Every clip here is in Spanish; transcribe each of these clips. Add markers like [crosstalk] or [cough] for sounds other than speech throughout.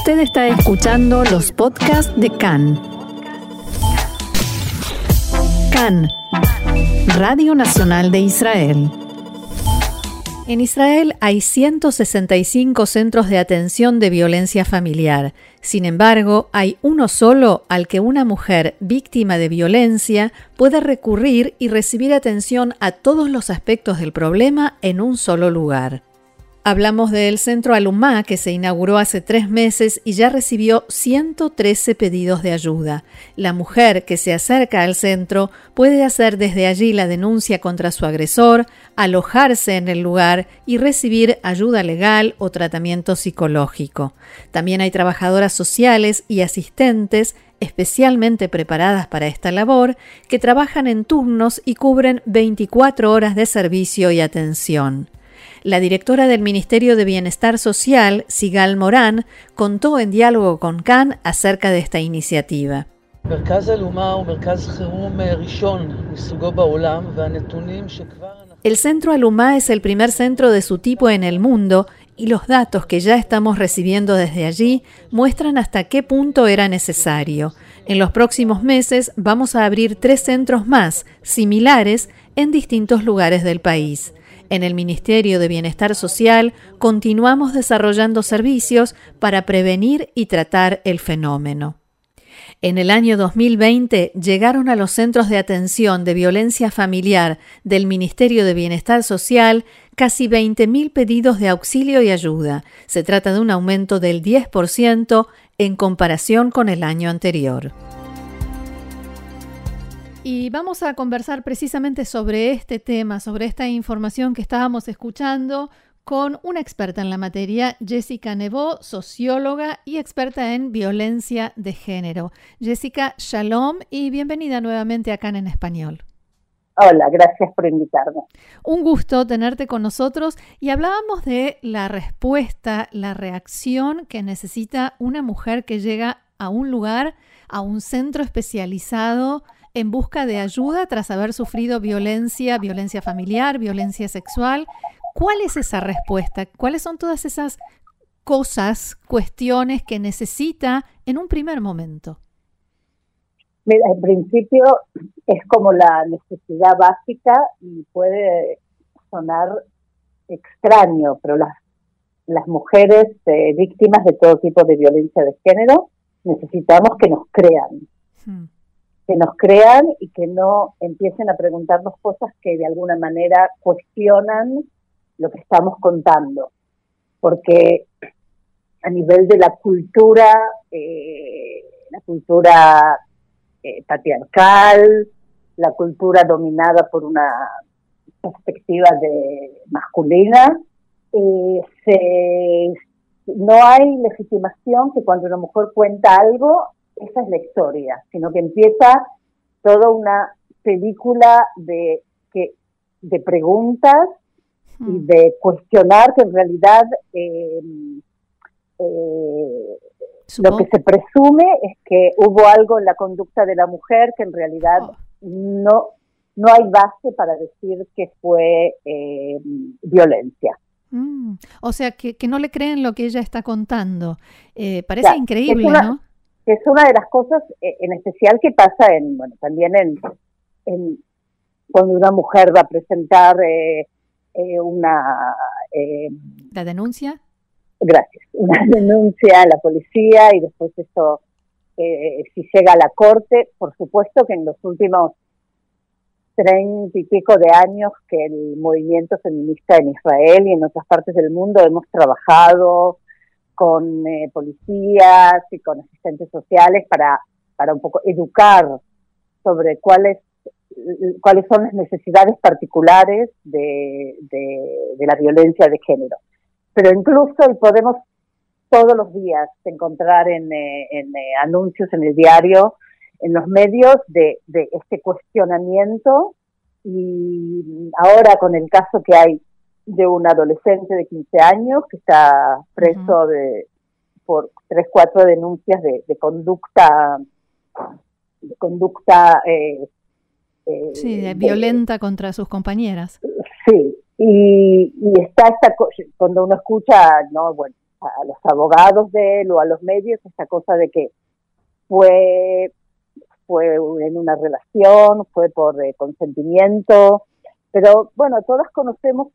Usted está escuchando los podcasts de CAN. CAN, Radio Nacional de Israel. En Israel hay 165 centros de atención de violencia familiar. Sin embargo, hay uno solo al que una mujer víctima de violencia puede recurrir y recibir atención a todos los aspectos del problema en un solo lugar. Hablamos del Centro Alumá, que se inauguró hace tres meses y ya recibió 113 pedidos de ayuda. La mujer que se acerca al centro puede hacer desde allí la denuncia contra su agresor, alojarse en el lugar y recibir ayuda legal o tratamiento psicológico. También hay trabajadoras sociales y asistentes especialmente preparadas para esta labor, que trabajan en turnos y cubren 24 horas de servicio y atención. La directora del Ministerio de Bienestar Social, Sigal Morán, contó en diálogo con Khan acerca de esta iniciativa. El Centro Alumá es el primer centro de su tipo en el mundo y los datos que ya estamos recibiendo desde allí muestran hasta qué punto era necesario. En los próximos meses vamos a abrir tres centros más, similares, en distintos lugares del país. En el Ministerio de Bienestar Social continuamos desarrollando servicios para prevenir y tratar el fenómeno. En el año 2020 llegaron a los centros de atención de violencia familiar del Ministerio de Bienestar Social casi 20.000 pedidos de auxilio y ayuda. Se trata de un aumento del 10% en comparación con el año anterior. Y vamos a conversar precisamente sobre este tema, sobre esta información que estábamos escuchando con una experta en la materia, Jessica Nevó, socióloga y experta en violencia de género. Jessica, shalom y bienvenida nuevamente acá en Español. Hola, gracias por invitarme. Un gusto tenerte con nosotros y hablábamos de la respuesta, la reacción que necesita una mujer que llega a un lugar, a un centro especializado en busca de ayuda tras haber sufrido violencia, violencia familiar, violencia sexual. ¿Cuál es esa respuesta? ¿Cuáles son todas esas cosas, cuestiones que necesita en un primer momento? Mira, en principio es como la necesidad básica y puede sonar extraño, pero las, las mujeres eh, víctimas de todo tipo de violencia de género necesitamos que nos crean. Hmm que nos crean y que no empiecen a preguntarnos cosas que de alguna manera cuestionan lo que estamos contando. Porque a nivel de la cultura, eh, la cultura eh, patriarcal, la cultura dominada por una perspectiva de masculina, eh, no hay legitimación que cuando una mujer cuenta algo esa es la historia, sino que empieza toda una película de, que, de preguntas y hmm. de cuestionar que en realidad eh, eh, lo que se presume es que hubo algo en la conducta de la mujer que en realidad oh. no, no hay base para decir que fue eh, violencia. Mm. O sea, que, no le creen lo que ella está contando. parece increíble, ¿no? Que es una de las cosas eh, en especial que pasa en, bueno, también en, en cuando una mujer va a presentar eh, eh, una... ¿La denuncia? Gracias. [laughs] Una denuncia a la policía y después eso, si llega a la corte, por supuesto que en los últimos treinta y pico de años que el movimiento feminista en Israel y en otras partes del mundo hemos trabajado con eh, policías y con asistentes sociales para, para un poco educar sobre cuáles cuáles son las necesidades particulares de, de, la violencia de género. Pero incluso podemos todos los días encontrar en, eh, en eh, anuncios en el diario, en los medios, de, de este cuestionamiento y ahora con el caso que hay de un adolescente de 15 años que está preso de por tres, cuatro denuncias de, conducta, de conducta eh, eh, sí, violenta contra sus compañeras. Sí, y, y está esta cuando uno escucha, no, bueno, a los abogados de él o a los medios esta cosa de que fue fue en una relación, fue por eh, consentimiento, pero bueno, todas conocemos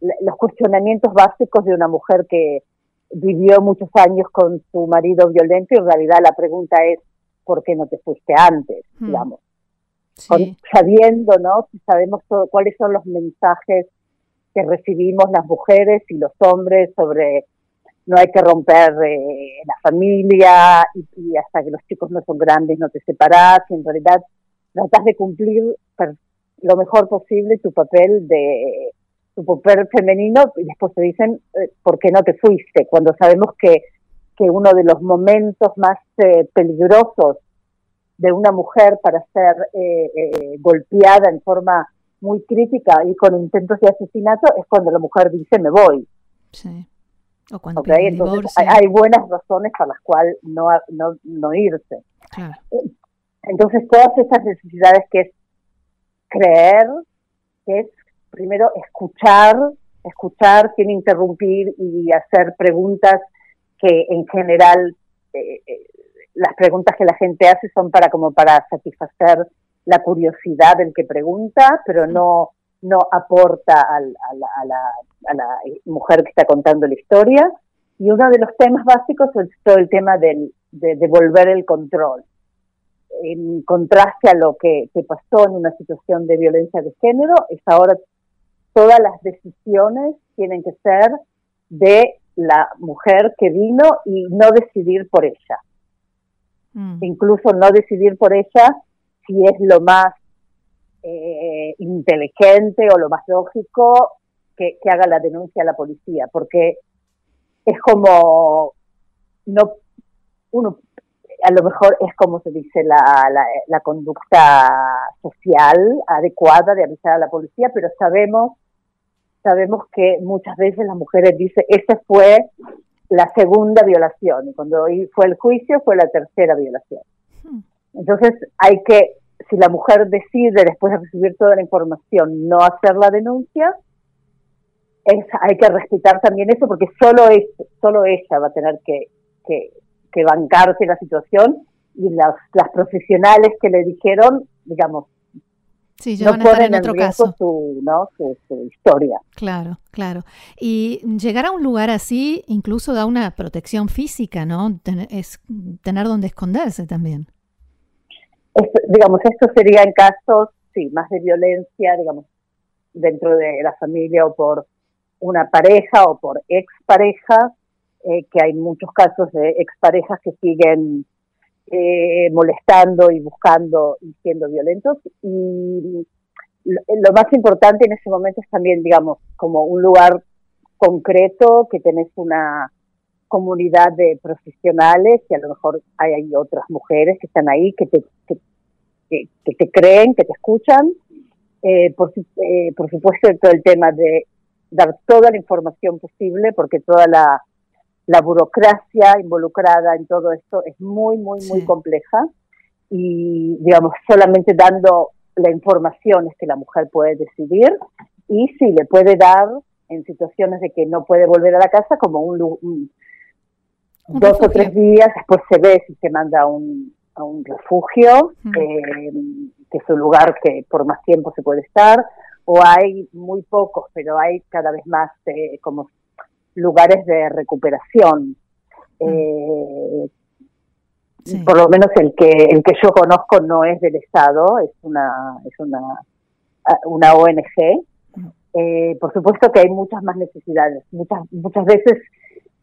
los cuestionamientos básicos de una mujer que vivió muchos años con su marido violento y en realidad la pregunta es, ¿por qué no te fuiste antes? Hmm. Digamos. sabiendo, ¿no? Sabemos cuáles son los mensajes que recibimos las mujeres y los hombres sobre no hay que romper eh, la familia y, hasta que los chicos no son grandes no te separás y en realidad tratas de cumplir lo mejor posible tu papel de tu papel femenino y después te dicen eh, por qué no te fuiste cuando sabemos que que uno de los momentos más eh, peligrosos de una mujer para ser golpeada en forma muy crítica y con intentos de asesinato es cuando la mujer dice me voy. Sí. O cuando hay, buenas razones para las cuales no, no, no irse. Entonces, todas esas necesidades que es creer, que es primero escuchar, escuchar sin interrumpir y hacer preguntas que en general eh, eh, las preguntas que la gente hace son para como para satisfacer la curiosidad del que pregunta, pero no no aporta a, la, mujer que está contando la historia. Y uno de los temas básicos es todo el tema del, de devolver el control. En contraste a lo que, que pasó en una situación de violencia de género, es ahora todas las decisiones tienen que ser de la mujer que vino y no decidir por ella. Mm. Incluso no decidir por ella si es lo más eh, inteligente o lo más lógico que, haga la denuncia a la policía, porque es como, no, uno, a lo mejor es como se dice la, la, conducta social adecuada de avisar a la policía, pero sabemos sabemos que muchas veces las mujeres dicen, esa fue la segunda violación, y cuando fue el juicio fue la tercera violación. Hmm. Entonces hay que si la mujer decide, después de recibir toda la información, no hacer la denuncia, es, hay que respetar también eso porque solo, es, solo ella va a tener que, que, bancarse la situación y las, las profesionales que le dijeron, digamos, no ponen en otro caso. Su, ¿no? Su, historia. Claro, claro. Y llegar a un lugar así incluso da una protección física, ¿no? es tener donde esconderse también digamos, esto sería en casos, sí, más de violencia, digamos, dentro de la familia o por una pareja o por expareja, eh, que hay muchos casos de exparejas que siguen eh, molestando y buscando y siendo violentos. Y lo, más importante en ese momento es también, digamos, como un lugar concreto, que tenés una comunidad de profesionales y a lo mejor hay, otras mujeres que están ahí que te, que, te creen, que te escuchan. Eh, eh, por supuesto, todo el tema de dar toda la información posible, porque toda la, la burocracia involucrada en todo esto es muy, muy, muy compleja. Y, digamos, solamente dando la información es que la mujer puede decidir y si le puede dar en situaciones de que no puede volver a la casa como un, dos o tres días, después se ve si se manda un, a un refugio, eh, que es un lugar que por más tiempo se puede estar, o hay muy pocos, pero hay cada vez más eh, como lugares de recuperación. Eh, por lo menos el que el que yo conozco no es del Estado, es una es una una ONG. por supuesto que hay muchas más necesidades. Muchas muchas veces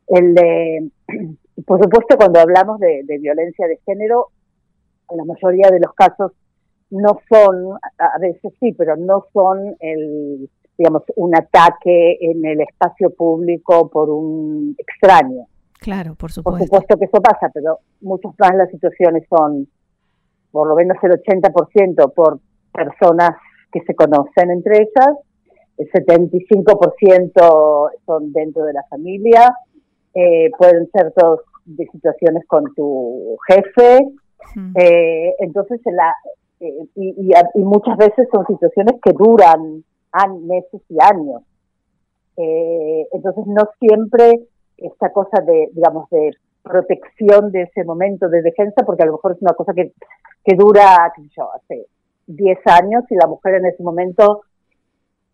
el de, [clears throat] por supuesto cuando hablamos de violencia de género la mayoría de los casos no son, a veces sí, pero no son el, digamos, un ataque en el espacio público por un extraño. Claro, por supuesto. Por supuesto que eso pasa, pero muchas más las situaciones son, por lo menos el 80% por personas que se conocen entre ellas, el 75% son dentro de la familia, eh, pueden ser todos de situaciones con tu jefe, eh, entonces, la, eh, y, y, muchas veces son situaciones que duran meses y años. Eh, entonces, no siempre esta cosa de, digamos, de protección de ese momento de defensa, porque a lo mejor es una cosa que, que dura, qué sé yo, hace 10 años y la mujer en ese momento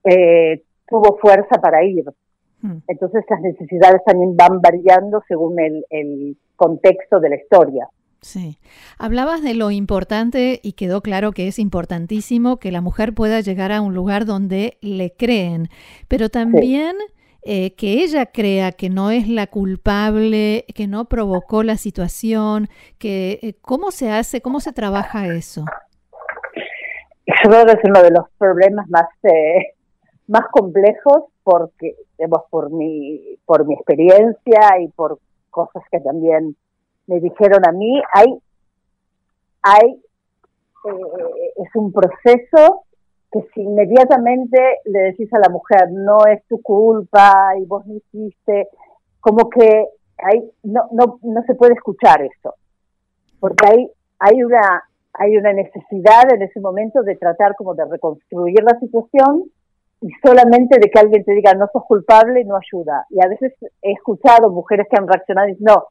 eh, tuvo fuerza para ir. Hmm. Entonces las necesidades también van variando según el, el contexto de la historia. Sí. Hablabas de lo importante y quedó claro que es importantísimo que la mujer pueda llegar a un lugar donde le creen, pero también eh, que ella crea que no es la culpable, que no provocó la situación, que eh, cómo se hace, cómo se trabaja eso. Yo creo que es uno de los problemas más eh, más complejos porque, por mi por mi experiencia y por cosas que también me dijeron a mí, hay hay es un proceso que si inmediatamente le decís a la mujer, no es tu culpa y vos no hiciste, como que hay, no, no, no se puede escuchar eso, porque hay, hay, una, hay una necesidad en ese momento de tratar como de reconstruir la situación y solamente de que alguien te diga no sos culpable no ayuda. Y a veces he escuchado mujeres que han reaccionado y dicen, no,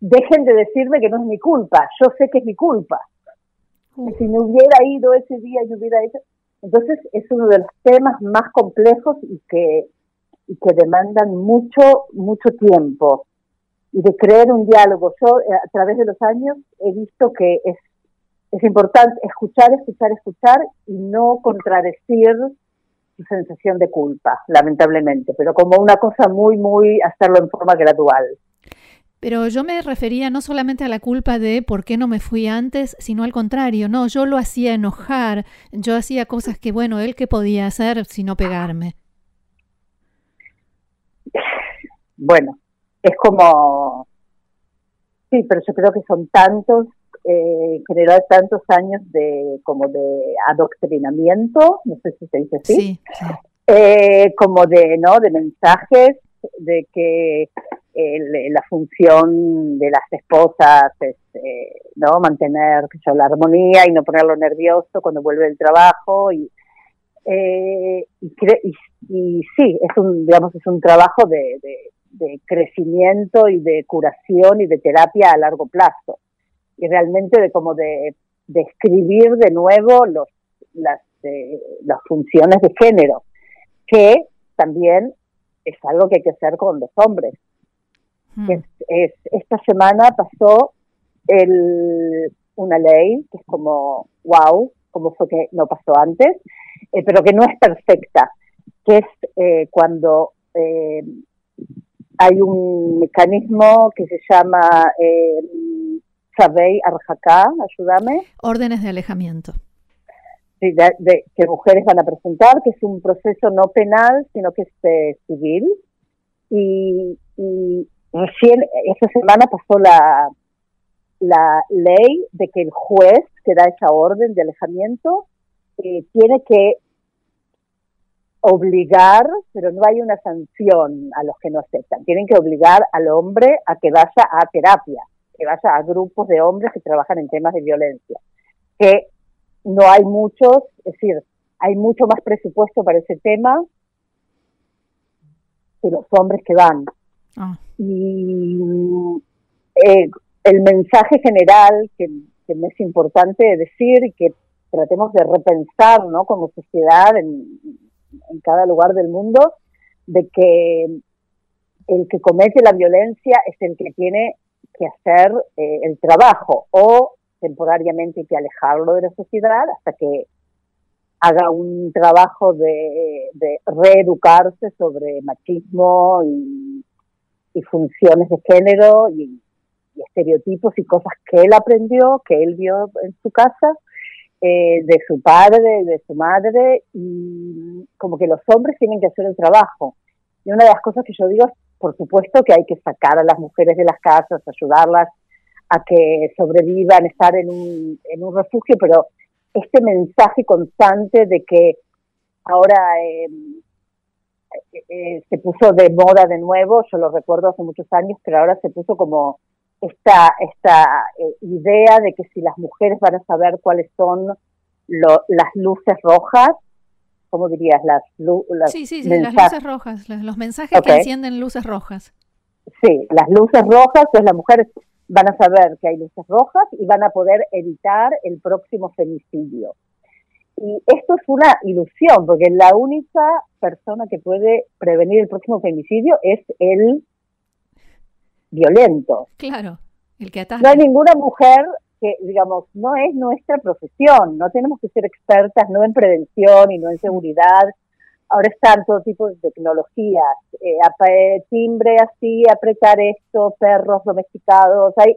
dejen de decirme que no es mi culpa, yo sé que es mi culpa. Si no hubiera ido ese día y hubiera hecho, entonces es uno de los temas más complejos y que, y que demandan mucho, mucho tiempo y de creer un diálogo. Yo eh, a través de los años he visto que es, es importante escuchar, escuchar, escuchar y no contradecir su sensación de culpa, lamentablemente, pero como una cosa muy, muy hacerlo en forma gradual. Pero yo me refería no solamente a la culpa de por qué no me fui antes, sino al contrario, no, yo lo hacía enojar, yo hacía cosas que, bueno, él que podía hacer sino pegarme. Bueno, es como, sí, pero yo creo que son tantos, eh, en general tantos años de como de adoctrinamiento, no sé si se dice así, Eh, como de, ¿no? De mensajes de que la función de las esposas es eh, no mantener la armonía y no ponerlo nervioso cuando vuelve del trabajo y eh, y, sí es un digamos es un trabajo de, crecimiento y de curación y de terapia a largo plazo. Y realmente de como de, escribir de nuevo los las eh, las funciones de género que también es algo que hay que hacer con los hombres Hmm. Es, esta semana pasó el, una ley que es como, wow, como fue que no pasó antes, eh, pero que no es perfecta, que es eh, cuando eh, hay un mecanismo que se llama eh, Sabey Arjacá, ayúdame. Órdenes de alejamiento. Sí, de, que mujeres van a presentar, que es un proceso no penal, sino que es civil. y, Recién esta semana pasó la, la ley de que el juez que da esa orden de alejamiento eh, tiene que obligar, pero no hay una sanción a los que no aceptan, tienen que obligar al hombre a que vaya a terapia, que vaya a grupos de hombres que trabajan en temas de violencia, que no hay muchos, es decir, hay mucho más presupuesto para ese tema que los hombres que van. Ah. Y eh, el mensaje general que, me es importante decir y que tratemos de repensar ¿no? como sociedad en, cada lugar del mundo, de que el que comete la violencia es el que tiene que hacer eh, el trabajo o temporariamente hay que alejarlo de la sociedad hasta que haga un trabajo de, de reeducarse sobre machismo y y funciones de género y, estereotipos y cosas que él aprendió, que él vio en su casa, eh, de su padre, de su madre, y como que los hombres tienen que hacer el trabajo. Y una de las cosas que yo digo es, por supuesto, que hay que sacar a las mujeres de las casas, ayudarlas a que sobrevivan, estar en un, en un refugio, pero este mensaje constante de que ahora eh, eh, se puso de moda de nuevo, yo lo recuerdo hace muchos años, pero ahora se puso como esta, esta eh, idea de que si las mujeres van a saber cuáles son las luces rojas, ¿cómo dirías? Las, sí, sí, sí las luces rojas, los mensajes que encienden luces rojas. Sí, las luces rojas, pues las mujeres van a saber que hay luces rojas y van a poder evitar el próximo femicidio. Y esto es una ilusión, porque la única persona que puede prevenir el próximo femicidio es el violento. Claro, el que ataca. No hay ninguna mujer que, digamos, no es nuestra profesión, no tenemos que ser expertas no en prevención y no en seguridad. Ahora están todo tipo de tecnologías, eh, timbre así, apretar esto, perros domesticados, hay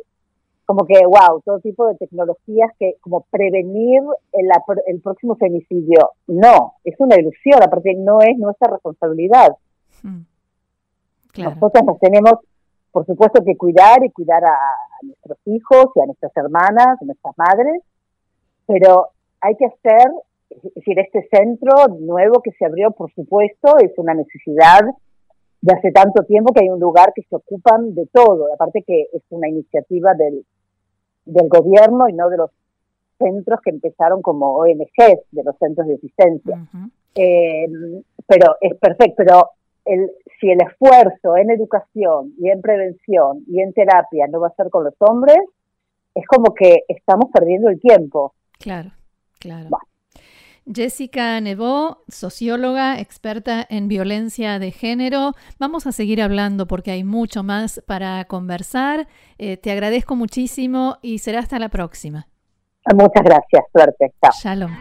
como que, wow, todo tipo de tecnologías que como prevenir el, el próximo femicidio. No, es una ilusión, aparte no es nuestra responsabilidad. Mm. Nosotros nos tenemos, por supuesto, que cuidar y cuidar a, nuestros hijos y a nuestras hermanas, a nuestras madres, pero hay que hacer, es decir, este centro nuevo que se abrió, por supuesto, es una necesidad de hace tanto tiempo que hay un lugar que se ocupan de todo, aparte que es una iniciativa del, del gobierno y no de los centros que empezaron como ONGs, de los centros de asistencia. Eh, pero es perfecto, pero el, si el esfuerzo en educación y en prevención y en terapia no va a ser con los hombres, es como que estamos perdiendo el tiempo. Claro, claro. Jessica Nevó, socióloga, experta en violencia de género. Vamos a seguir hablando porque hay mucho más para conversar. Eh, te agradezco muchísimo y será hasta la próxima. Muchas gracias, suerte. Shalom.